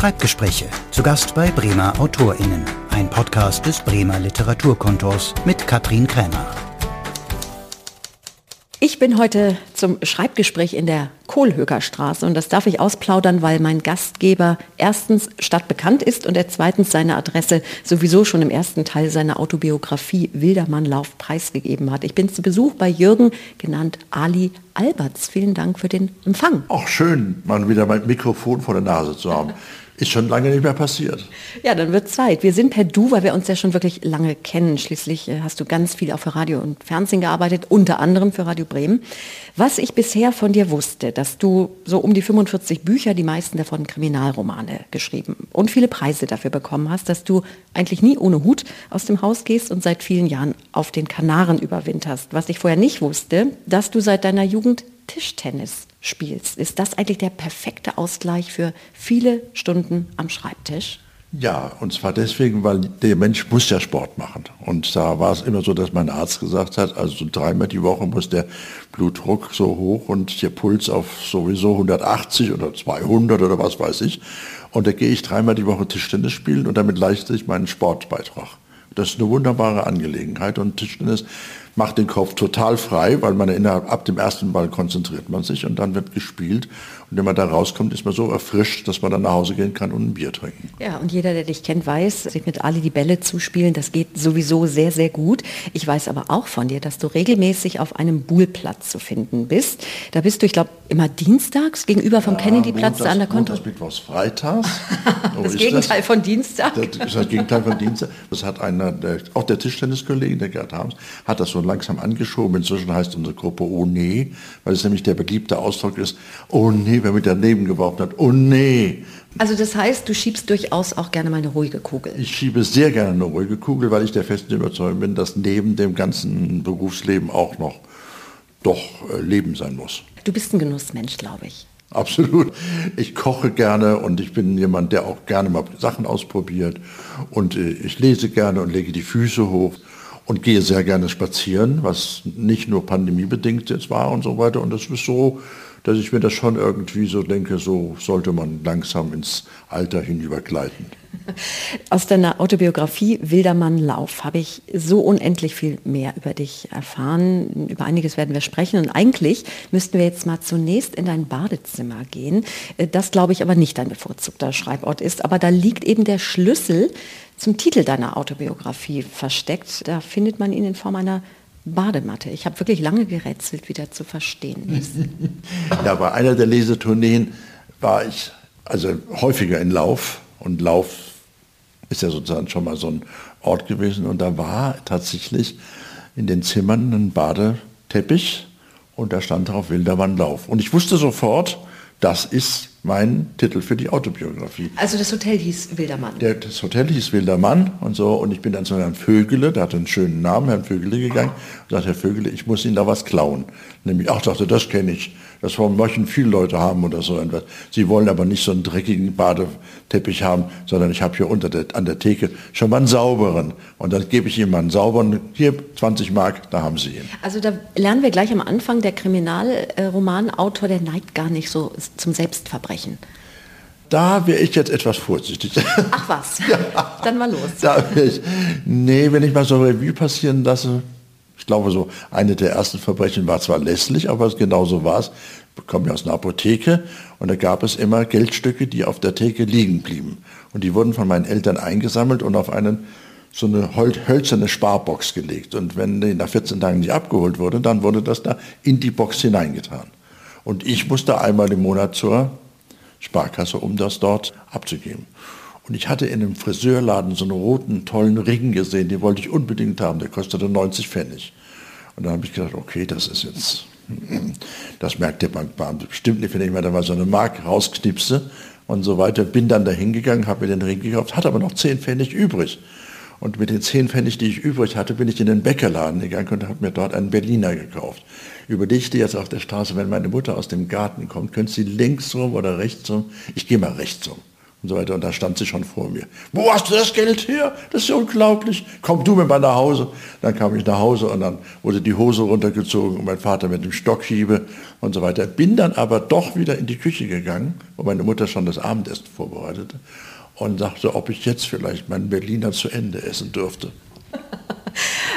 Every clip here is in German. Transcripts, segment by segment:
Schreibgespräche. Zu Gast bei Bremer AutorInnen. Ein Podcast des Bremer Literaturkontors mit Katrin Krämer. Ich bin heute zum Schreibgespräch in der Kohlhöger und das darf ich ausplaudern, weil mein Gastgeber erstens stadtbekannt ist und er zweitens seine Adresse sowieso schon im ersten Teil seiner Autobiografie Wildermannlauf preisgegeben hat. Ich bin zu Besuch bei Jürgen, genannt Ali Alberts. Vielen Dank für den Empfang. Auch schön, mal wieder mein Mikrofon vor der Nase zu haben. Ist schon lange nicht mehr passiert. Ja, dann wird Zeit. Wir sind per Du, weil wir uns ja schon wirklich lange kennen. Schließlich äh, hast du ganz viel auch für Radio und Fernsehen gearbeitet, unter anderem für Radio Bremen. Was ich bisher von dir wusste, dass du so um die 45 Bücher, die meisten davon Kriminalromane geschrieben und viele Preise dafür bekommen hast, dass du eigentlich nie ohne Hut aus dem Haus gehst und seit vielen Jahren auf den Kanaren überwinterst. Was ich vorher nicht wusste, dass du seit deiner Jugend Tischtennis spielst. Ist das eigentlich der perfekte Ausgleich für viele Stunden am Schreibtisch? Ja, und zwar deswegen, weil der Mensch muss ja Sport machen. Und da war es immer so, dass mein Arzt gesagt hat, also so dreimal die Woche muss der Blutdruck so hoch und der Puls auf sowieso 180 oder 200 oder was weiß ich. Und da gehe ich dreimal die Woche Tischtennis spielen und damit leiste ich meinen Sportbeitrag. Das ist eine wunderbare Angelegenheit und Tischtennis macht den Kopf total frei, weil man innerhalb, ab dem ersten Ball konzentriert man sich und dann wird gespielt. Und wenn man da rauskommt, ist man so erfrischt, dass man dann nach Hause gehen kann und ein Bier trinken. Ja, und jeder, der dich kennt, weiß, sich mit Ali die Bälle zuspielen, das geht sowieso sehr, sehr gut. Ich weiß aber auch von dir, dass du regelmäßig auf einem Buhlplatz zu finden bist. Da bist du, ich glaube, immer dienstags gegenüber vom ja, Kennedyplatz an der Konto. Das Mittwochs, Freitags. das Gegenteil das? von Dienstag. Das ist das Gegenteil von Dienstag. Das hat einer, der, auch der Tischtenniskollege, der Gerd Harms, hat das so langsam angeschoben. Inzwischen heißt unsere Gruppe Oh nee, weil es nämlich der beliebte Ausdruck ist, oh nee, wer mit daneben geworfen hat. Oh nee. Also das heißt, du schiebst durchaus auch gerne mal eine ruhige Kugel. Ich schiebe sehr gerne eine ruhige Kugel, weil ich der festen Überzeugung bin, dass neben dem ganzen Berufsleben auch noch doch äh, Leben sein muss. Du bist ein Genussmensch, glaube ich. Absolut. Ich koche gerne und ich bin jemand, der auch gerne mal Sachen ausprobiert. Und äh, ich lese gerne und lege die Füße hoch und gehe sehr gerne spazieren, was nicht nur pandemiebedingt jetzt war und so weiter. Und das ist so dass ich mir das schon irgendwie so denke, so sollte man langsam ins Alter hinübergleiten. Aus deiner Autobiografie Wildermann Lauf habe ich so unendlich viel mehr über dich erfahren. Über einiges werden wir sprechen und eigentlich müssten wir jetzt mal zunächst in dein Badezimmer gehen. Das glaube ich aber nicht dein bevorzugter Schreibort ist, aber da liegt eben der Schlüssel zum Titel deiner Autobiografie versteckt. Da findet man ihn in Form einer Badematte. Ich habe wirklich lange gerätselt, wie der zu verstehen ist. ja, bei einer der Lesetourneen war ich also häufiger in Lauf und Lauf ist ja sozusagen schon mal so ein Ort gewesen und da war tatsächlich in den Zimmern ein Badeteppich und da stand drauf Wildermann Lauf. Und ich wusste sofort, das ist mein Titel für die Autobiografie. Also das Hotel hieß Wildermann? Der, das Hotel hieß Wildermann und so. Und ich bin dann zu Herrn Vögele, der hatte einen schönen Namen, Herrn Vögele gegangen und sagte, Herr Vögele, ich muss Ihnen da was klauen. Nämlich, ach, dachte, das kenne ich. Das möchten viele Leute haben oder so etwas. Sie wollen aber nicht so einen dreckigen Badeteppich haben, sondern ich habe hier unter der, an der Theke schon mal einen sauberen. Und dann gebe ich Ihnen mal einen sauberen, hier 20 Mark, da haben Sie ihn. Also da lernen wir gleich am Anfang, der Kriminalromanautor, der neigt gar nicht so zum Selbstverbrechen. Da wäre ich jetzt etwas vorsichtig. Ach was, ja. dann mal los. Da ich, nee, wenn ich mal so ein Revue passieren lasse, ich glaube, so eine der ersten Verbrechen war zwar lässlich, aber genau so war es. Ich komme ja aus einer Apotheke und da gab es immer Geldstücke, die auf der Theke liegen blieben. Und die wurden von meinen Eltern eingesammelt und auf einen, so eine hölzerne Sparbox gelegt. Und wenn die nach 14 Tagen nicht abgeholt wurde, dann wurde das da in die Box hineingetan. Und ich musste einmal im Monat zur Sparkasse, um das dort abzugeben. Und ich hatte in einem Friseurladen so einen roten, tollen Ring gesehen, den wollte ich unbedingt haben, der kostete 90 Pfennig. Und dann habe ich gedacht, okay, das ist jetzt, das merkt der Bankbeamte bestimmt nicht, wenn ich mir da mal so eine Mark rausknipse und so weiter. Bin dann da hingegangen, habe mir den Ring gekauft, hatte aber noch 10 Pfennig übrig. Und mit den 10 Pfennig, die ich übrig hatte, bin ich in den Bäckerladen gegangen und habe mir dort einen Berliner gekauft. Überlegte jetzt auf der Straße, wenn meine Mutter aus dem Garten kommt, könnte sie links rum oder rechts rum? Ich gehe mal rechts rum. und so weiter. Und da stand sie schon vor mir. Wo hast du das Geld her? Das ist ja unglaublich. Komm du mit mal nach Hause. Dann kam ich nach Hause und dann wurde die Hose runtergezogen und mein Vater mit dem Stockhiebe und so weiter. Bin dann aber doch wieder in die Küche gegangen, wo meine Mutter schon das Abendessen vorbereitete und sagte, ob ich jetzt vielleicht meinen Berliner zu Ende essen dürfte.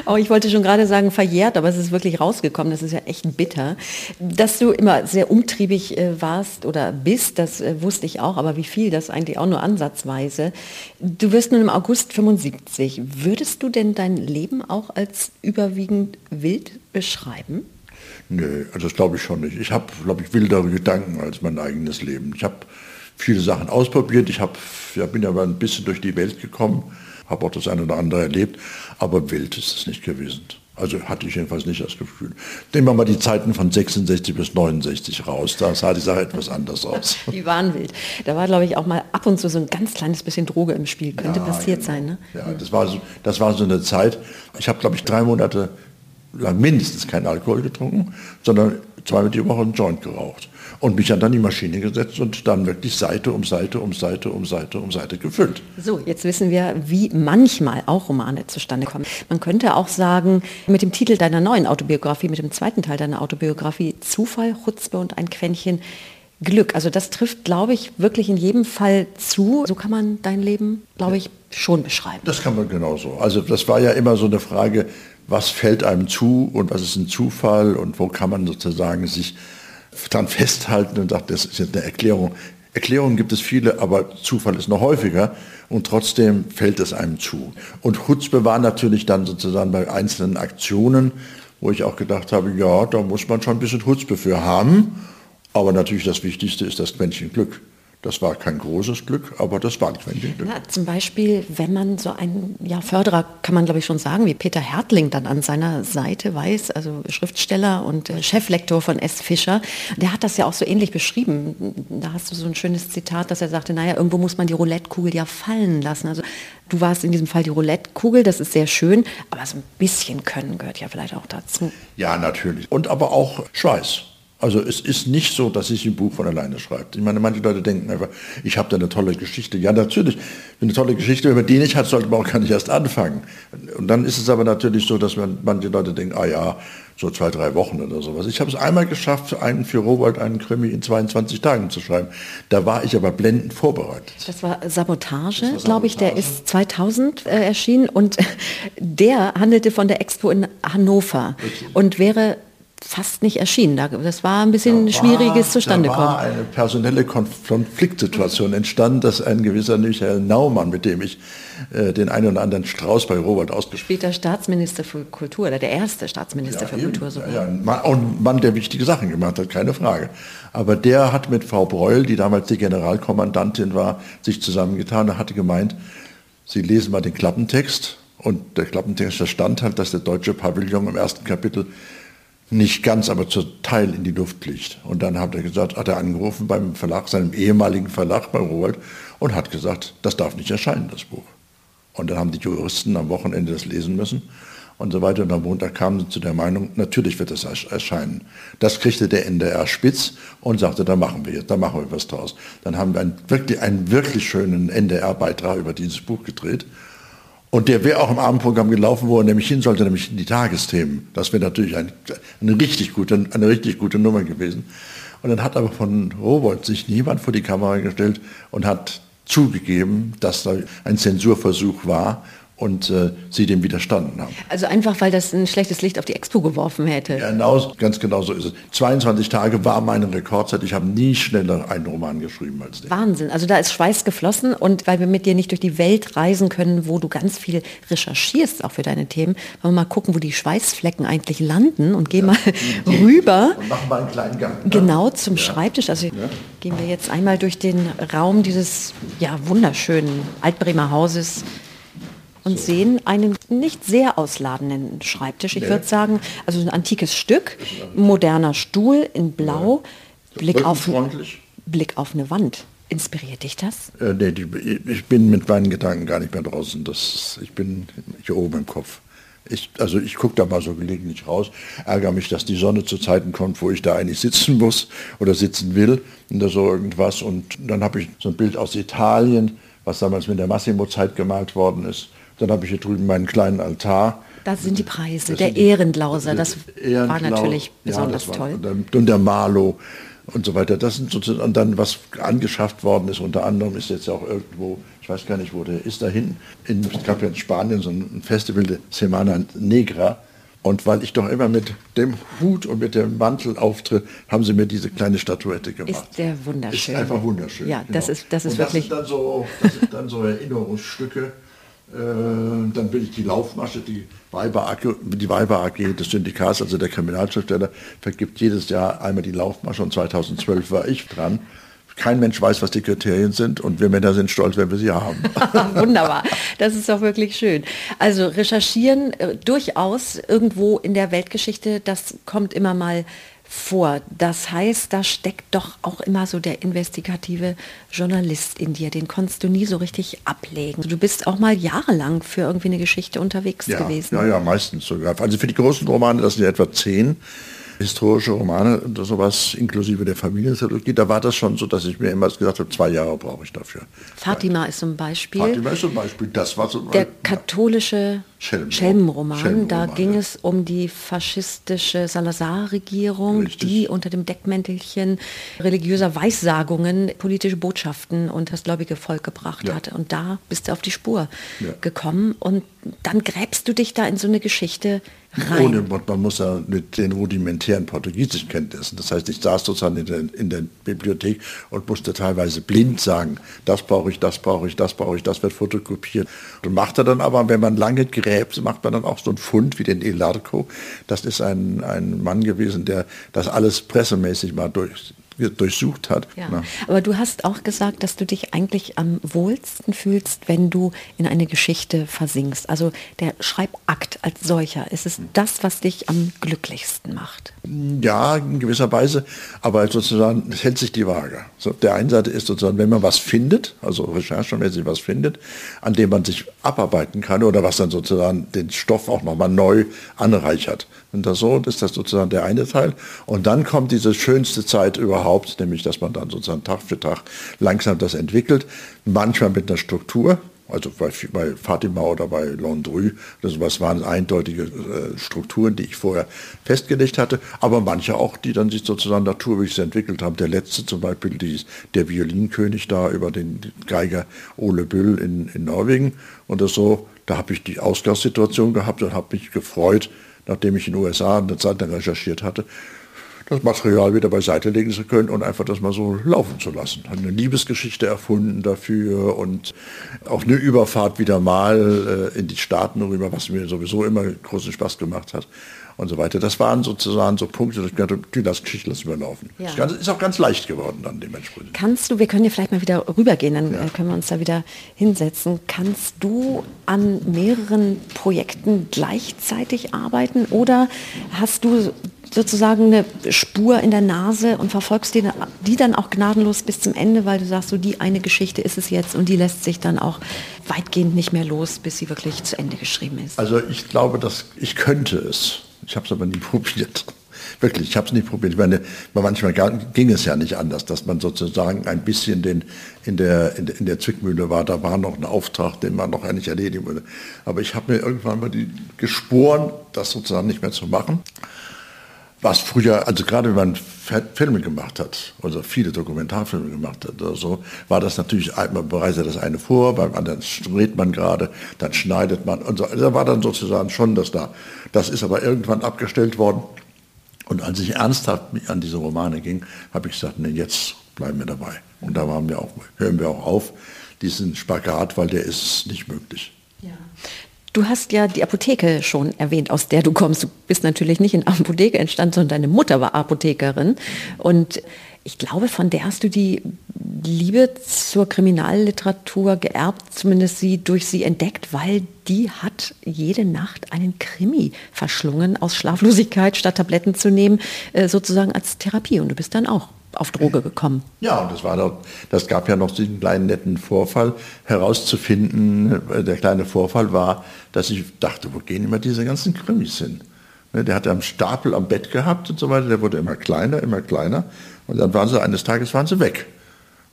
Oh, ich wollte schon gerade sagen verjährt, aber es ist wirklich rausgekommen. Das ist ja echt bitter. Dass du immer sehr umtriebig äh, warst oder bist, das äh, wusste ich auch, aber wie viel, das eigentlich auch nur ansatzweise. Du wirst nun im August 75. Würdest du denn dein Leben auch als überwiegend wild beschreiben? Nö, also das glaube ich schon nicht. Ich habe, glaube ich, wildere Gedanken als mein eigenes Leben. Ich habe viele Sachen ausprobiert. Ich hab, ja, bin aber ein bisschen durch die Welt gekommen habe auch das eine oder andere erlebt, aber wild ist es nicht gewesen. Also hatte ich jedenfalls nicht das Gefühl. Nehmen wir mal die Zeiten von 66 bis 69 raus. Da sah die Sache etwas anders aus. Die waren wild. Da war, glaube ich, auch mal ab und zu so ein ganz kleines bisschen Droge im Spiel. Könnte ja, passiert genau. sein, ne? Ja, das war, so, das war so eine Zeit. Ich habe, glaube ich, drei Monate lang mindestens keinen Alkohol getrunken, sondern zweimal die Woche einen Joint geraucht und mich dann die Maschine gesetzt und dann wirklich Seite um Seite um Seite um Seite um Seite gefüllt. So, jetzt wissen wir, wie manchmal auch Romane zustande kommen. Man könnte auch sagen, mit dem Titel deiner neuen Autobiografie, mit dem zweiten Teil deiner Autobiografie, Zufall, Chutzpe und ein Quäntchen Glück. Also das trifft, glaube ich, wirklich in jedem Fall zu. So kann man dein Leben, glaube ich, schon beschreiben. Das kann man genauso. Also das war ja immer so eine Frage, was fällt einem zu und was ist ein Zufall und wo kann man sozusagen sich dann festhalten und sagt, das ist jetzt eine Erklärung. Erklärungen gibt es viele, aber Zufall ist noch häufiger und trotzdem fällt es einem zu. Und Chutzpe war natürlich dann sozusagen bei einzelnen Aktionen, wo ich auch gedacht habe, ja, da muss man schon ein bisschen Chutzpe für haben, aber natürlich das Wichtigste ist das Quäntchen Glück. Das war kein großes Glück, aber das war ein Glück. Na, zum Beispiel, wenn man so einen ja, Förderer, kann man glaube ich schon sagen, wie Peter Hertling dann an seiner Seite weiß, also Schriftsteller und äh, Cheflektor von S. Fischer, der hat das ja auch so ähnlich beschrieben. Da hast du so ein schönes Zitat, dass er sagte, naja, irgendwo muss man die Roulettekugel ja fallen lassen. Also du warst in diesem Fall die Roulettekugel, das ist sehr schön, aber so ein bisschen Können gehört ja vielleicht auch dazu. Ja, natürlich. Und aber auch Schweiß. Also es ist nicht so, dass ich ein Buch von alleine schreibe. Ich meine, manche Leute denken einfach, ich habe da eine tolle Geschichte. Ja, natürlich, eine tolle Geschichte, wenn man die nicht hat, sollte man auch gar nicht erst anfangen. Und dann ist es aber natürlich so, dass man, manche Leute denken, ah ja, so zwei, drei Wochen oder sowas. Ich habe es einmal geschafft, einen für Robert einen Krimi in 22 Tagen zu schreiben. Da war ich aber blendend vorbereitet. Das war Sabotage, glaube ich, der ist 2000 äh, erschienen und der handelte von der Expo in Hannover Richtig. und wäre fast nicht erschienen. Das war ein bisschen da schwieriges Zustandekommen. Da war eine personelle Konfliktsituation entstanden, dass ein gewisser Michael Naumann, mit dem ich äh, den einen oder anderen Strauß bei Robert ausgespielt Später Staatsminister für Kultur, oder der erste Staatsminister ja, für eben, Kultur. Sogar. Ja, ein Mann, ein Mann, der wichtige Sachen gemacht hat, keine Frage. Aber der hat mit Frau Breuel, die damals die Generalkommandantin war, sich zusammengetan und hatte gemeint, Sie lesen mal den Klappentext und der Klappentext, da stand halt, dass der deutsche Pavillon im ersten Kapitel nicht ganz, aber zu Teil in die Luft fliegt. Und dann hat er gesagt, hat er angerufen beim Verlag, seinem ehemaligen Verlag bei Rowold und hat gesagt, das darf nicht erscheinen, das Buch. Und dann haben die Juristen am Wochenende das lesen müssen und so weiter. Und am Montag kamen sie zu der Meinung, natürlich wird das erscheinen. Das kriegte der NDR spitz und sagte, da machen wir jetzt, da machen wir was draus. Dann haben wir einen wirklich, einen wirklich schönen NDR-Beitrag über dieses Buch gedreht. Und der wäre auch im Abendprogramm gelaufen, wo er nämlich hin sollte, nämlich in die Tagesthemen. Das wäre natürlich ein, eine, richtig gute, eine richtig gute Nummer gewesen. Und dann hat aber von Rowold sich niemand vor die Kamera gestellt und hat zugegeben, dass da ein Zensurversuch war und äh, sie dem widerstanden haben. Also einfach, weil das ein schlechtes Licht auf die Expo geworfen hätte. Genau, ganz genau so ist es. 22 Tage war meine Rekordzeit. Ich habe nie schneller einen Roman geschrieben als den. Wahnsinn. Also da ist Schweiß geflossen und weil wir mit dir nicht durch die Welt reisen können, wo du ganz viel recherchierst, auch für deine Themen, wollen wir mal gucken, wo die Schweißflecken eigentlich landen und gehen ja, mal rüber. Und machen mal einen kleinen Gang. Ne? Genau, zum ja. Schreibtisch. Also ja. gehen wir jetzt einmal durch den Raum dieses ja, wunderschönen Altbremer Hauses und so. sehen einen nicht sehr ausladenden Schreibtisch. Ich nee. würde sagen, also ein antikes Stück, moderner Stuhl in Blau, ja. Blick, auf, Blick auf eine Wand. Inspiriert dich das? Äh, nee, die, ich bin mit meinen Gedanken gar nicht mehr draußen. Das, ich bin hier oben im Kopf. Ich, also ich gucke da mal so gelegentlich raus, ärgere mich, dass die Sonne zu Zeiten kommt, wo ich da eigentlich sitzen muss oder sitzen will oder so irgendwas. Und dann habe ich so ein Bild aus Italien, was damals mit der Massimo-Zeit gemalt worden ist. Dann habe ich hier drüben meinen kleinen Altar. Das sind die Preise. Der Ehrenlauser, das war natürlich besonders ja, toll. Und der Marlow und so weiter. Das sind sozusagen, dann was angeschafft worden ist, unter anderem ist jetzt auch irgendwo, ich weiß gar nicht, wo der ist, da hinten, es gab ja in Spanien so ein Festival de Semana Negra. Und weil ich doch immer mit dem Hut und mit dem Mantel auftritt, haben sie mir diese kleine Statuette gemacht. Ist der wunderschön. Ist einfach wunderschön. Ja, genau. das ist, das ist und wirklich. Das sind, dann so, das sind dann so Erinnerungsstücke. Äh, dann will ich die Laufmasche, die Weiber AG, die Weiber AG des Syndikats, also der Kriminalschriftsteller, vergibt jedes Jahr einmal die Laufmasche und 2012 war ich dran. Kein Mensch weiß, was die Kriterien sind und wir Männer sind stolz, wenn wir sie haben. Wunderbar, das ist doch wirklich schön. Also recherchieren äh, durchaus irgendwo in der Weltgeschichte, das kommt immer mal vor. Das heißt, da steckt doch auch immer so der investigative Journalist in dir. Den konntest du nie so richtig ablegen. Du bist auch mal jahrelang für irgendwie eine Geschichte unterwegs ja, gewesen. Ja, ja, meistens sogar. Also für die großen Romane, das sind ja etwa zehn historische Romane und sowas, inklusive der Familientheologie, da war das schon so, dass ich mir immer gesagt habe, zwei Jahre brauche ich dafür. Fatima ist zum Beispiel. Fatima ist zum Beispiel, das war so. Der katholische Schelmenroman. Schelmenroman, da ging ja. es um die faschistische Salazar-Regierung, die unter dem Deckmäntelchen religiöser Weissagungen politische Botschaften und das gläubige Volk gebracht Ja. hat. Und da bist du auf die Spur Ja. gekommen und dann gräbst du dich da in so eine Geschichte rein. Ohne, man muss ja mit den rudimentären Portugiesischkenntnissen. Das heißt, ich saß sozusagen in der, in der Bibliothek und musste teilweise blind sagen, das brauche ich, das brauche ich, das brauche ich, das wird fotokopiert. Und machte dann aber, wenn man lange gräbt, macht man dann auch so einen Fund wie den Elarco. Das ist ein, ein Mann gewesen, der das alles pressemäßig mal durch, durchsucht hat. Ja. Aber du hast auch gesagt, dass du dich eigentlich am wohlsten fühlst, wenn du in eine Geschichte versinkst. Also der Schreibakt als solcher, ist es das, was dich am glücklichsten macht? Ja, in gewisser Weise, aber sozusagen, es hält sich die Waage. So, der einen Seite ist sozusagen, wenn man was findet, also recherchemäßig was findet, an dem man sich abarbeiten kann oder was dann sozusagen den Stoff auch nochmal neu anreichert. Und das so ist das sozusagen der eine Teil. Und dann kommt diese schönste Zeit überhaupt, nämlich dass man dann sozusagen Tag für Tag langsam das entwickelt, manchmal mit einer Struktur, also bei, bei Fatima oder bei Landru, das was waren eindeutige äh, Strukturen, die ich vorher festgelegt hatte, aber manche auch, die dann sich sozusagen naturwürdig entwickelt haben. Der letzte zum Beispiel, die, der Violinkönig da über den Geiger Ole Büll in, in Norwegen und das so, da habe ich die Ausgangssituation gehabt und habe mich gefreut, nachdem ich in den USA eine Zeit lang recherchiert hatte, das Material wieder beiseite legen zu können und einfach das mal so laufen zu lassen. Hat eine Liebesgeschichte erfunden dafür und auch eine Überfahrt wieder mal äh, in die Staaten rüber, was mir sowieso immer großen Spaß gemacht hat und so weiter. Das waren sozusagen so Punkte, dass ich dachte, die lass Geschichte lassen wir laufen. Ja. Das Ganze ist auch ganz leicht geworden dann dementsprechend. Kannst du, wir können ja vielleicht mal wieder rübergehen, dann Ja. äh, können wir uns da wieder hinsetzen. Kannst du an mehreren Projekten gleichzeitig arbeiten oder hast du sozusagen eine Spur in der Nase und verfolgst die, die dann auch gnadenlos bis zum Ende, weil du sagst, so die eine Geschichte ist es jetzt und die lässt sich dann auch weitgehend nicht mehr los, bis sie wirklich zu Ende geschrieben ist. Also ich glaube, dass ich könnte es. Ich habe es aber nie probiert. Wirklich, ich habe es nicht probiert. Ich meine, manchmal ging es ja nicht anders, dass man sozusagen ein bisschen den, in, der, in, der, in der Zwickmühle war. Da war noch ein Auftrag, den man noch nicht erledigen würde. Aber ich habe mir irgendwann mal die geschworen, das sozusagen nicht mehr zu machen. Was früher, also gerade wenn man Filme gemacht hat, also viele Dokumentarfilme gemacht hat oder so, war das natürlich, man bereitet das eine vor, beim anderen dreht man gerade, dann schneidet man und so. Also Da war dann sozusagen schon das da. Das ist aber irgendwann abgestellt worden. Und als ich ernsthaft an diese Romane ging, habe ich gesagt, nee, jetzt bleiben wir dabei. Und da waren wir auch, hören wir auch auf, diesen Spagat, weil der ist nicht möglich. Du hast ja die Apotheke schon erwähnt, aus der du kommst. Du bist natürlich nicht in Apotheke entstanden, sondern deine Mutter war Apothekerin. Und ich glaube, von der hast du die Liebe zur Kriminalliteratur geerbt, zumindest sie durch sie entdeckt, weil die hat jede Nacht einen Krimi verschlungen aus Schlaflosigkeit, statt Tabletten zu nehmen, äh, sozusagen als Therapie. Und du bist dann auch auf Droge gekommen. Ja, und das war doch, das gab ja noch diesen kleinen netten Vorfall herauszufinden. Der kleine Vorfall war, dass ich dachte, wo gehen immer diese ganzen Krimis hin? Ne, der hatte einen Stapel am Bett gehabt und so weiter, der wurde immer kleiner, immer kleiner. Und dann waren sie, eines Tages waren sie weg.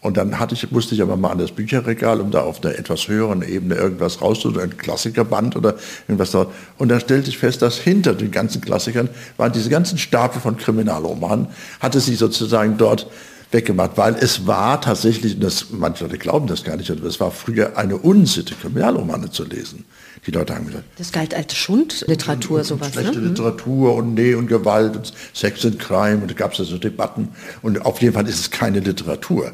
Und dann hatte ich, musste ich aber mal an das Bücherregal, um da auf einer etwas höheren Ebene irgendwas rauszuholen, ein Klassikerband oder irgendwas dort. Und dann stellte ich fest, dass hinter den ganzen Klassikern waren diese ganzen Stapel von Kriminalromanen, hatte sie sozusagen dort weggemacht, weil es war tatsächlich, das, manche Leute glauben das gar nicht, aber es war früher eine Unsitte, Kriminalromane zu lesen. Die Leute haben gesagt. Das galt als Schundliteratur, und, sowas. Schlechte ne? Literatur und Nähe und Gewalt und Sex und Crime und da gab es so Debatten. Und auf jeden Fall ist es keine Literatur.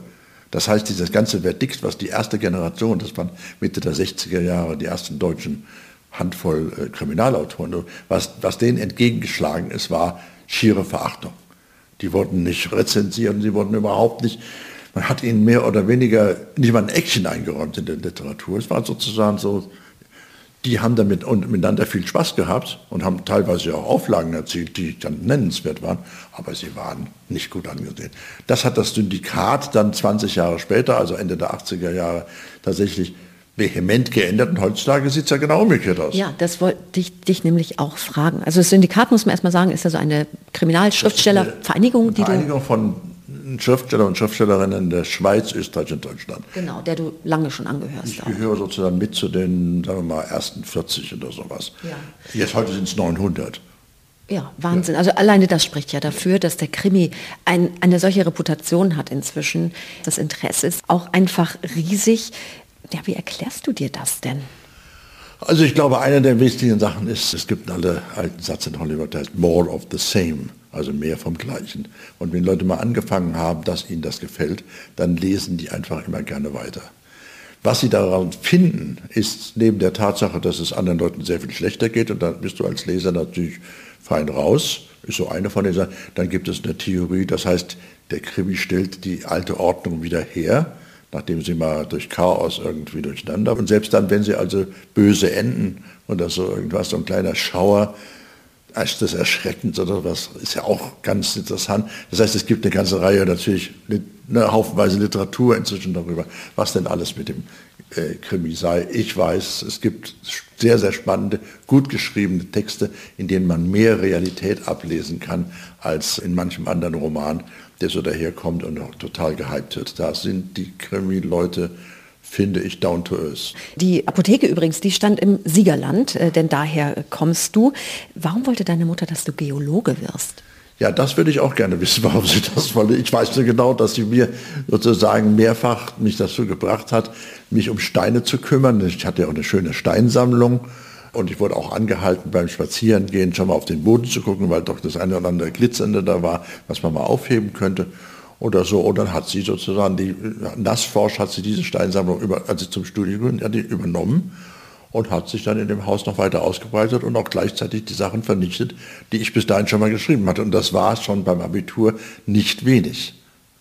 Das heißt, dieses ganze Verdikt, was die erste Generation, das waren Mitte der 60er Jahre, die ersten deutschen Handvoll äh, Kriminalautoren, was, was denen entgegengeschlagen ist, war schiere Verachtung. Die wurden nicht rezensiert, sie wurden überhaupt nicht, man hat ihnen mehr oder weniger nicht mal ein Action eingeräumt in der Literatur. Es war sozusagen so, die haben damit und miteinander viel Spaß gehabt und haben teilweise auch Auflagen erzielt, die dann nennenswert waren, aber sie waren nicht gut angesehen. Das hat das Syndikat dann 20 Jahre später, also Ende der 80er Jahre, tatsächlich vehement geändert und heutzutage sieht es ja genau umgekehrt aus. Ja, das wollte ich dich nämlich auch fragen. Also das Syndikat, muss man erstmal sagen, ist also eine Kriminalschriftstellervereinigung, die Vereinigung von Schriftsteller und Schriftstellerinnen der Schweiz, Österreich und Deutschland. Genau, der du lange schon angehörst. Ich gehöre sozusagen mit zu den, sagen wir mal, ersten 40 oder sowas. Ja. Jetzt heute sind es 900. Ja, Wahnsinn. Ja. Also alleine das spricht ja dafür, dass der Krimi ein, eine solche Reputation hat inzwischen. Das Interesse ist auch einfach riesig. Ja, wie erklärst du dir das denn? Also ich glaube, eine der wichtigen Sachen ist, es gibt einen alten Satz in Hollywood, der heißt more of the same, also mehr vom Gleichen. Und wenn Leute mal angefangen haben, dass ihnen das gefällt, dann lesen die einfach immer gerne weiter. Was sie daran finden, ist neben der Tatsache, dass es anderen Leuten sehr viel schlechter geht, und dann bist du als Leser natürlich fein raus, ist so eine von den Sachen. Dann gibt es eine Theorie, das heißt, der Krimi stellt die alte Ordnung wieder her nachdem sie mal durch Chaos irgendwie durcheinander. Und selbst dann, wenn sie also böse enden oder so irgendwas, so ein kleiner Schauer, ist das erschreckend oder was, ist ja auch ganz interessant. Das heißt, es gibt eine ganze Reihe natürlich, eine Haufenweise Literatur inzwischen darüber, was denn alles mit dem äh, Krimi sei. Ich weiß, es gibt sehr, sehr spannende, gut geschriebene Texte, in denen man mehr Realität ablesen kann als in manchem anderen Roman der so daherkommt und total gehypt wird. Da sind die Krimi-Leute finde ich down to earth. Die Apotheke übrigens, die stand im Siegerland, äh, denn daher kommst du. Warum wollte deine Mutter, dass du Geologe wirst? Ja, das würde ich auch gerne wissen, warum sie das wollte. Ich weiß nur genau, dass sie mir sozusagen mehrfach mich dazu gebracht hat, mich um Steine zu kümmern. Ich hatte ja auch eine schöne Steinsammlung und ich wurde auch angehalten, beim Spazierengehen schon mal auf den Boden zu gucken, weil doch das eine oder andere Glitzernde da war, was man mal aufheben könnte oder so. Und dann hat sie sozusagen, die Nassforsch hat sie diese Steinsammlung, über, als sie zum Studium ja, die übernommen und hat sich dann in dem Haus noch weiter ausgebreitet und auch gleichzeitig die Sachen vernichtet, die ich bis dahin schon mal geschrieben hatte. Und das war schon beim Abitur nicht wenig.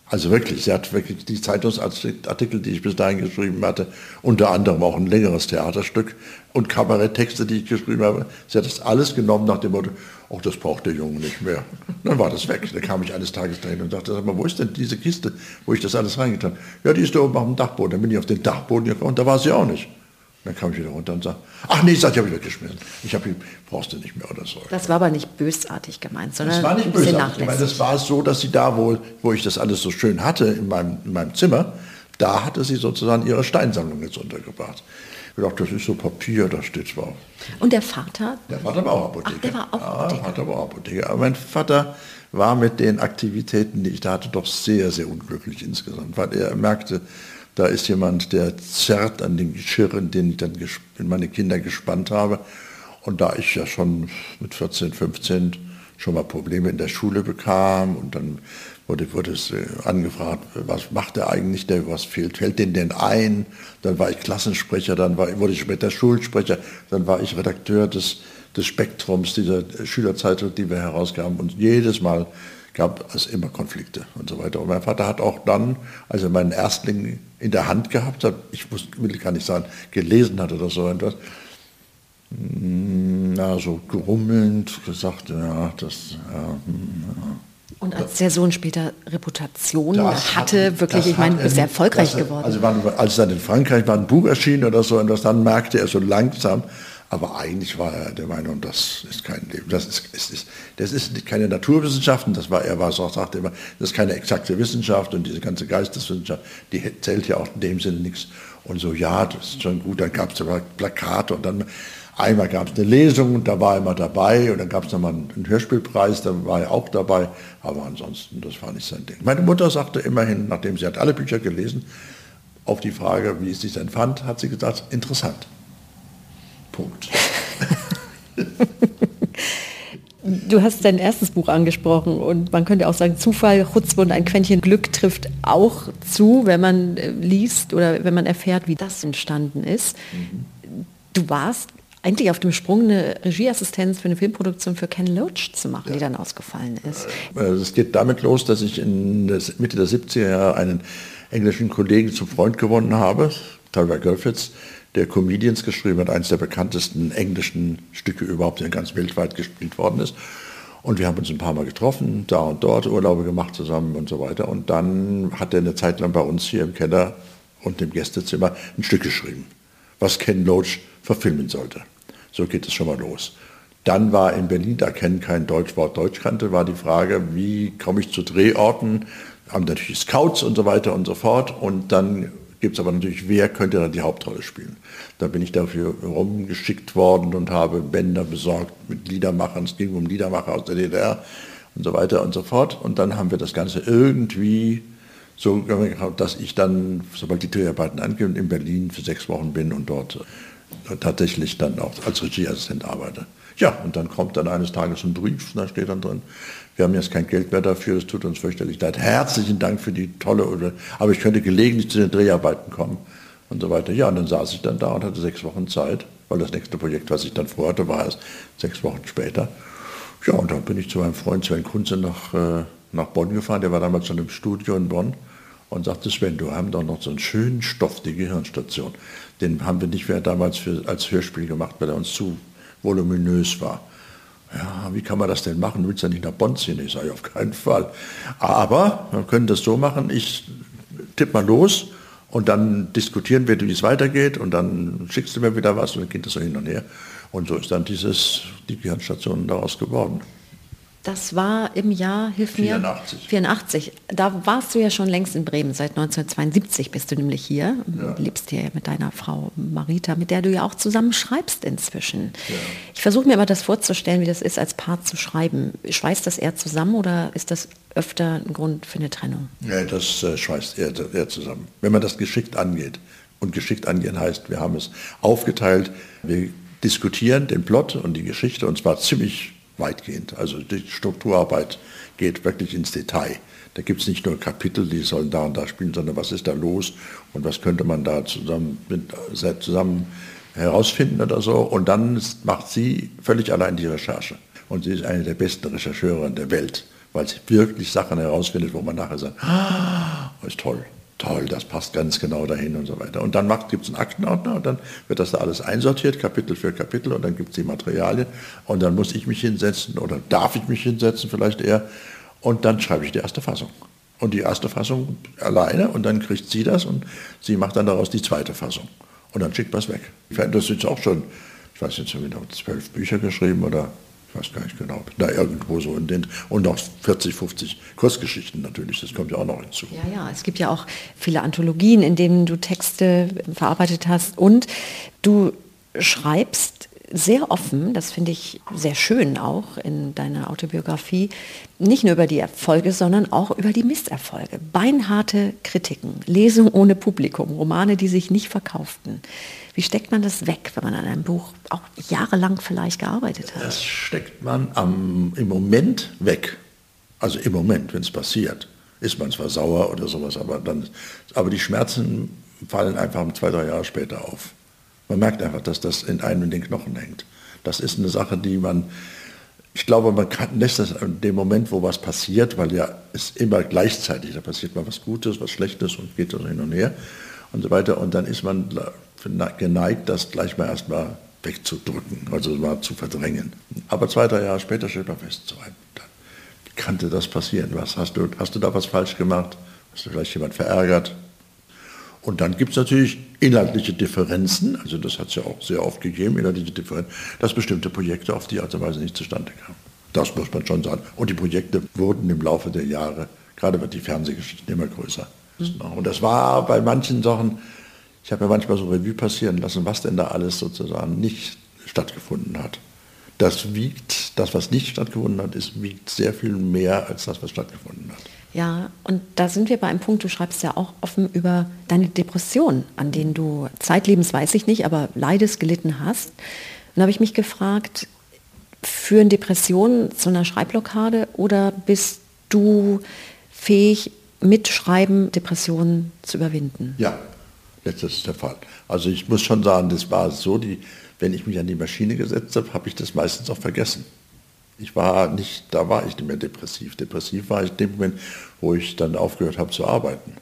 Also wirklich, sie hat wirklich die Zeitungsartikel, die ich bis dahin geschrieben hatte, unter anderem auch ein längeres Theaterstück und Kabaretttexte, die ich geschrieben habe. Sie hat das alles genommen nach dem Motto, ach, das braucht der Junge nicht mehr. Dann war das weg. Da kam ich eines Tages dahin und dachte, sag mal, wo ist denn diese Kiste, wo ich das alles reingetan habe? Ja, die ist da oben auf dem Dachboden. Dann bin ich auf den Dachboden gekommen und da war sie auch nicht. Dann kam ich wieder runter und sagte, ach nee, das habe ich weggeschmissen. Ich habe brauchst du nicht mehr oder so. Das war aber nicht bösartig gemeint, sondern das war nicht bösartig gemeint. Das war so, dass sie da wohl, wo ich das alles so schön hatte in meinem, in meinem Zimmer, da hatte sie sozusagen ihre Steinsammlung jetzt untergebracht. Ich dachte, das ist so Papier, da steht zwar. Und der Vater? Der Vater war auch Apotheker. Ach, der war auch Apotheker. Ja, Vater war auch Apotheker. Aber mein Vater war mit den Aktivitäten, die ich da hatte, doch sehr, sehr unglücklich insgesamt, weil er merkte, da ist jemand, der zerrt an den Geschirren, den ich dann in meine Kinder gespannt habe. Und da ich ja schon mit 14, 15 schon mal Probleme in der Schule bekam und dann wurde, wurde es äh, angefragt, was macht er eigentlich, der, was fehlt, fällt denn denn ein? Dann war ich Klassensprecher, dann war, wurde ich später Schulsprecher, dann war ich Redakteur des, des Spektrums, dieser Schülerzeitung, die wir herausgaben. Und jedes Mal gab es immer Konflikte und so weiter. Und mein Vater hat auch dann, als er meinen Erstling in der Hand gehabt hat, ich muss, will gar nicht sagen, gelesen hat oder so etwas, mm, na, so grummelnd gesagt, ja, das, ja, hm, ja. Und als der Sohn später Reputation hatte, hat, wirklich, ich meine, ist er erfolgreich das, geworden. Also waren, als dann in Frankreich war ein Buch erschienen oder so, und das dann merkte er so langsam, aber eigentlich war er der Meinung, das ist kein Leben, das ist, ist, ist, das ist keine Naturwissenschaften, das war, er war sagte immer, das ist keine exakte Wissenschaft und diese ganze Geisteswissenschaft, die zählt ja auch in dem Sinne nichts. Und so, ja, das ist schon gut, dann gab es sogar Plakate und dann Einmal gab es eine Lesung, da war er immer dabei und dann gab es nochmal einen Hörspielpreis, da war er auch dabei, aber ansonsten, das war nicht sein Ding. Meine Mutter sagte immerhin, nachdem sie hat alle Bücher gelesen, auf die Frage, wie es sich denn fand, hat sie gesagt, interessant. Punkt. Du hast dein erstes Buch angesprochen und man könnte auch sagen, Zufall, Chutzpe und ein Quäntchen Glück trifft auch zu, wenn man äh, liest oder wenn man erfährt, wie das entstanden ist. Mhm. Du warst eigentlich auf dem Sprung eine Regieassistenz für eine Filmproduktion für Ken Loach zu machen, ja. die dann ausgefallen ist. Äh, es geht damit los, dass ich in der Mitte der 70er Jahre einen englischen Kollegen zum Freund gewonnen habe, Tyler Griffiths, der Comedians geschrieben hat, eines der bekanntesten englischen Stücke überhaupt, der ganz weltweit gespielt worden ist. Und wir haben uns ein paar Mal getroffen, da und dort Urlaube gemacht zusammen und so weiter. Und dann hat er eine Zeit lang bei uns hier im Keller und im Gästezimmer ein Stück geschrieben, was Ken Loach verfilmen sollte. So geht es schon mal los. Dann war in Berlin, da kennen kein Deutschwort Deutsch kannte, war die Frage, wie komme ich zu Drehorten? Haben natürlich Scouts und so weiter und so fort. Und dann gibt es aber natürlich, wer könnte da die Hauptrolle spielen? Da bin ich dafür rumgeschickt worden und habe Bänder besorgt mit Liedermachern. Es ging um Liedermacher aus der DDR und so weiter und so fort. Und dann haben wir das Ganze irgendwie so gemacht, dass ich dann, sobald die Dreharbeiten angehen, in Berlin für sechs Wochen bin und dort tatsächlich dann auch als Regieassistent arbeite. Ja, und dann kommt dann eines Tages ein Brief, da steht dann drin, wir haben jetzt kein Geld mehr dafür, es tut uns fürchterlich leid. Herzlichen Dank für die tolle, aber ich könnte gelegentlich zu den Dreharbeiten kommen und so weiter. Ja, und dann saß ich dann da und hatte sechs Wochen Zeit, weil das nächste Projekt, was ich dann vorhatte, war erst sechs Wochen später. Ja, und dann bin ich zu meinem Freund Sven Kunze nach, äh, nach Bonn gefahren, der war damals schon im Studio in Bonn und sagte, Sven, du haben doch noch so einen schönen Stoff, die Gehirnstation. Den haben wir nicht mehr damals für, als Hörspiel gemacht, weil er uns zu voluminös war. Ja, wie kann man das denn machen? Du willst ja nicht nach Bonn ziehen? Ich sage, auf keinen Fall. Aber wir können das so machen, ich tippe mal los und dann diskutieren wir, wie es weitergeht und dann schickst du mir wieder was und dann geht das so hin und her. Und so ist dann dieses, die Gehirnstation daraus geworden. Das war im Jahr, hilf 84. mir. 84. Da warst du ja schon längst in Bremen. Seit 1972 bist du nämlich hier. Ja. Lebst hier mit deiner Frau Marita, mit der du ja auch zusammen schreibst inzwischen. Ja. Ich versuche mir aber das vorzustellen, wie das ist, als Paar zu schreiben. Schweißt das eher zusammen oder ist das öfter ein Grund für eine Trennung? Ja, das äh, schweißt eher, eher zusammen. Wenn man das geschickt angeht. Und geschickt angehen heißt, wir haben es aufgeteilt. Wir diskutieren den Plot und die Geschichte und zwar ziemlich weitgehend. Also die Strukturarbeit geht wirklich ins Detail. Da gibt es nicht nur Kapitel, die sollen da und da spielen, sondern was ist da los und was könnte man da zusammen, mit, zusammen herausfinden oder so. Und dann macht sie völlig allein die Recherche. Und sie ist eine der besten Rechercheurinnen der Welt, weil sie wirklich Sachen herausfindet, wo man nachher sagt, ah, ist toll toll, das passt ganz genau dahin und so weiter. Und dann gibt es einen Aktenordner und dann wird das da alles einsortiert, Kapitel für Kapitel und dann gibt es die Materialien und dann muss ich mich hinsetzen oder darf ich mich hinsetzen vielleicht eher und dann schreibe ich die erste Fassung. Und die erste Fassung alleine und dann kriegt sie das und sie macht dann daraus die zweite Fassung. Und dann schickt man es weg. Das sind auch schon, ich weiß nicht, haben wir zwölf Bücher geschrieben oder weiß gar nicht genau, da irgendwo so in den, und noch 40, 50 Kurzgeschichten natürlich, das kommt ja auch noch hinzu. Ja, ja, es gibt ja auch viele Anthologien, in denen du Texte verarbeitet hast und du schreibst sehr offen, das finde ich sehr schön auch in deiner Autobiografie, nicht nur über die Erfolge, sondern auch über die Misserfolge. Beinharte Kritiken, Lesung ohne Publikum, Romane, die sich nicht verkauften. Wie steckt man das weg, wenn man an einem Buch auch jahrelang vielleicht gearbeitet hat? Das steckt man am, im Moment weg. Also im Moment, wenn es passiert, ist man zwar sauer oder sowas, aber, dann, aber die Schmerzen fallen einfach zwei, drei Jahre später auf. Man merkt einfach, dass das in einem in den Knochen hängt. Das ist eine Sache, die man, ich glaube, man kann, lässt das in dem Moment, wo was passiert, weil ja es immer gleichzeitig, da passiert mal was Gutes, was Schlechtes und geht so hin und her und so weiter. Und dann ist man geneigt, das gleich mal erstmal wegzudrücken, also mal zu verdrängen. Aber zwei, drei Jahre später stellt man fest, so ein, kannte das passieren? Was hast du, hast du da was falsch gemacht? Hast du vielleicht jemand verärgert? Und dann gibt es natürlich inhaltliche Differenzen, also das hat es ja auch sehr oft gegeben, inhaltliche Differenzen, dass bestimmte Projekte auf die Art und Weise nicht zustande kamen. Das muss man schon sagen. Und die Projekte wurden im Laufe der Jahre, gerade wird die Fernsehgeschichten immer größer. Mhm. Und das war bei manchen Sachen, ich habe ja manchmal so Revue passieren lassen, was denn da alles sozusagen nicht stattgefunden hat. Das wiegt, das was nicht stattgefunden hat, ist, wiegt sehr viel mehr als das, was stattgefunden hat. Ja, und da sind wir bei einem Punkt, du schreibst ja auch offen über deine Depression, an denen du zeitlebens, weiß ich nicht, aber leidest, gelitten hast. Und da habe ich mich gefragt, führen Depressionen zu einer Schreibblockade oder bist du fähig, mit Schreiben Depressionen zu überwinden? Ja, letztes ist der Fall. Also ich muss schon sagen, das war so, die, wenn ich mich an die Maschine gesetzt habe, habe ich das meistens auch vergessen. Ich war nicht, da war ich nicht mehr depressiv. Depressiv war ich in dem Moment, wo ich dann aufgehört habe zu arbeiten.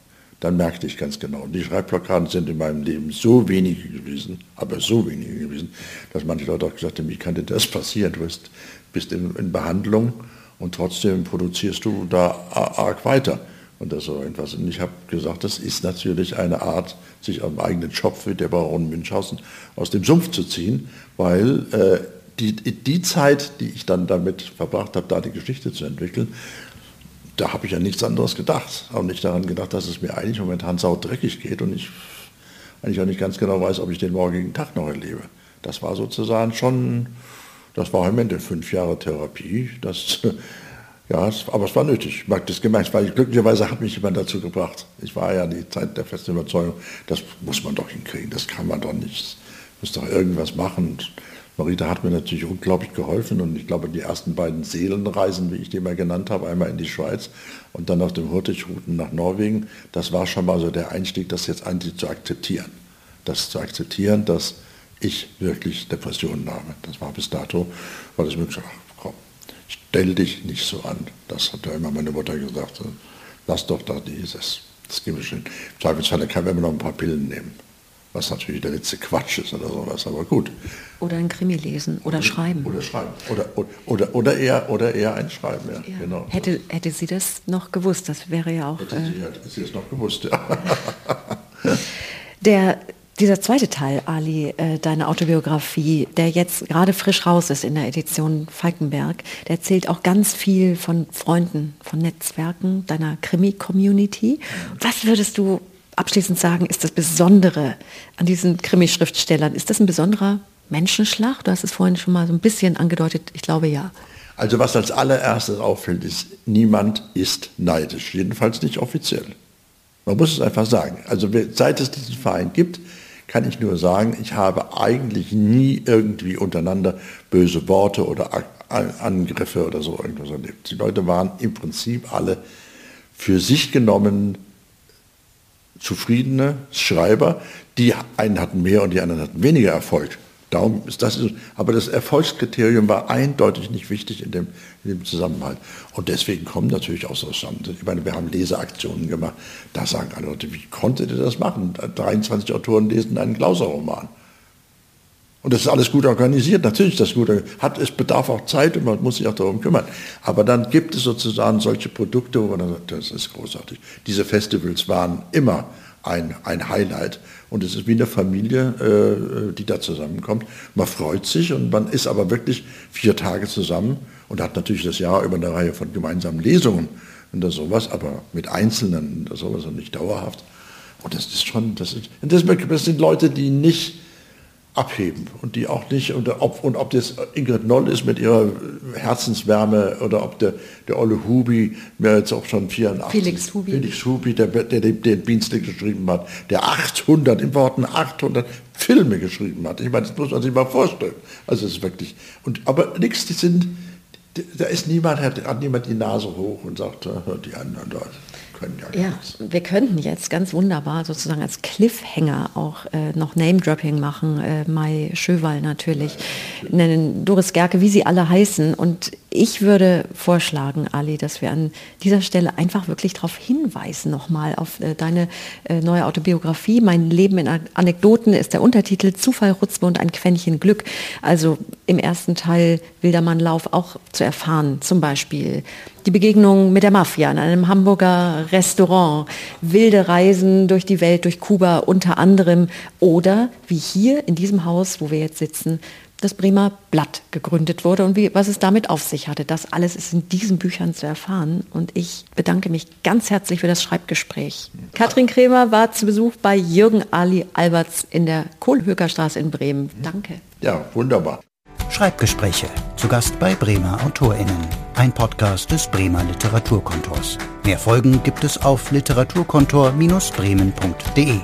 Dann merkte ich ganz genau. Die Schreibblockaden sind in meinem Leben so wenige gewesen, aber so wenige gewesen, dass manche Leute auch gesagt haben, wie kann denn das passieren? Du bist, bist in, in Behandlung und trotzdem produzierst du da arg weiter. Und das so etwas. Und ich habe gesagt, das ist natürlich eine Art, sich am eigenen Schopf wie der Baron Münchhausen aus dem Sumpf zu ziehen, weil äh, die, die Zeit, die ich dann damit verbracht habe, da die Geschichte zu entwickeln, da habe ich ja nichts anderes gedacht. Auch nicht daran gedacht, dass es mir eigentlich momentan saudreckig geht und ich eigentlich auch nicht ganz genau weiß, ob ich den morgigen Tag noch erlebe. Das war sozusagen schon, das war im Ende fünf Jahre Therapie. Das, ja, aber es war nötig. Ich mag das gemeint, weil glücklicherweise hat mich jemand dazu gebracht. Ich war ja die Zeit der festen Überzeugung, das muss man doch hinkriegen, das kann man doch nicht. Muss doch irgendwas machen. Marita hat mir natürlich unglaublich geholfen und ich glaube, die ersten beiden Seelenreisen, wie ich die mal genannt habe, einmal in die Schweiz und dann auf dem Hurtigruten nach Norwegen, das war schon mal so der Einstieg, das jetzt eigentlich zu akzeptieren. Das zu akzeptieren, dass ich wirklich Depressionen habe. Das war bis dato, weil es mir gesagt stell dich nicht so an. Das hat ja immer meine Mutter gesagt. Lass doch da dieses. Das gebe ich schon. Im Zweifelsfall kann man immer noch ein paar Pillen nehmen was natürlich der letzte Quatsch ist oder sowas, aber gut. Oder ein Krimi lesen oder, oder schreiben. Oder schreiben. Oder, oder, oder, eher, oder eher ein Schreiben, ja. ja. Genau. Hätte, hätte sie das noch gewusst, das wäre ja auch... Hätte sie, äh, hätte sie das noch gewusst, ja. der, dieser zweite Teil, Ali, äh, deine Autobiografie, der jetzt gerade frisch raus ist in der Edition Falkenberg, der erzählt auch ganz viel von Freunden, von Netzwerken, deiner Krimi-Community. Was würdest du abschließend sagen, ist das Besondere an diesen Krimi-Schriftstellern? Ist das ein besonderer Menschenschlag? Du hast es vorhin schon mal so ein bisschen angedeutet. Ich glaube ja. Also was als allererstes auffällt, ist, niemand ist neidisch. Jedenfalls nicht offiziell. Man muss es einfach sagen. Also seit es diesen Verein gibt, kann ich nur sagen, ich habe eigentlich nie irgendwie untereinander böse Worte oder Angriffe oder so irgendwas erlebt. Die Leute waren im Prinzip alle für sich genommen zufriedene Schreiber. Die einen hatten mehr und die anderen hatten weniger Erfolg. Darum ist das, aber das Erfolgskriterium war eindeutig nicht wichtig in dem, in dem Zusammenhalt. Und deswegen kommen natürlich auch so Sachen. Ich meine, wir haben Leseaktionen gemacht. Da sagen alle Leute, wie konntet ihr das machen? 23 Autoren lesen einen Klauser-Roman. Und das ist alles gut organisiert, natürlich das gut. Hat, es bedarf auch Zeit und man muss sich auch darum kümmern. Aber dann gibt es sozusagen solche Produkte, wo man sagt, das ist großartig. Diese Festivals waren immer ein, ein Highlight. Und es ist wie eine Familie, äh, die da zusammenkommt. Man freut sich und man ist aber wirklich vier Tage zusammen und hat natürlich das Jahr über eine Reihe von gemeinsamen Lesungen und sowas, aber mit Einzelnen und sowas und nicht dauerhaft. Und das ist schon, das, ist, das sind Leute, die nicht abheben und die auch nicht, und ob, und ob das Ingrid Noll ist mit ihrer Herzenswärme oder ob der, der Olle Hubi, mir jetzt auch schon 84, Felix Hubi, Felix Hubi der, der, der den Beanslick geschrieben hat, der 800, im Worten 800 Filme geschrieben hat. Ich meine, das muss man sich mal vorstellen. Also es ist wirklich, und, aber nichts, die sind, da ist niemand, hat, hat niemand die Nase hoch und sagt, die anderen da können ja, ja wir könnten jetzt ganz wunderbar sozusagen als Cliffhanger auch äh, noch Name-Dropping machen. Äh, Mai Schöwal natürlich, nennen Doris Gerke, wie sie alle heißen. Und ich würde vorschlagen, Ali, dass wir an dieser Stelle einfach wirklich darauf hinweisen, nochmal auf äh, deine äh, neue Autobiografie. Mein Leben in Anekdoten ist der Untertitel Zufall, Rutzbe und ein Quäntchen Glück. Also im ersten Teil Wildermannlauf auch zu erfahren, zum Beispiel die Begegnung mit der Mafia in einem Hamburger Restaurant, wilde Reisen durch die Welt, durch Kuba unter anderem oder wie hier in diesem Haus, wo wir jetzt sitzen, das Bremer Blatt gegründet wurde und wie, was es damit auf sich hatte. Das alles ist in diesen Büchern zu erfahren. Und ich bedanke mich ganz herzlich für das Schreibgespräch. Katrin Kremer war zu Besuch bei Jürgen Ali Alberts in der Kohlhökerstraße in Bremen. Danke. Ja, wunderbar. Schreibgespräche. Zu Gast bei Bremer AutorInnen. Ein Podcast des Bremer Literaturkontors. Mehr Folgen gibt es auf literaturkontor-bremen.de.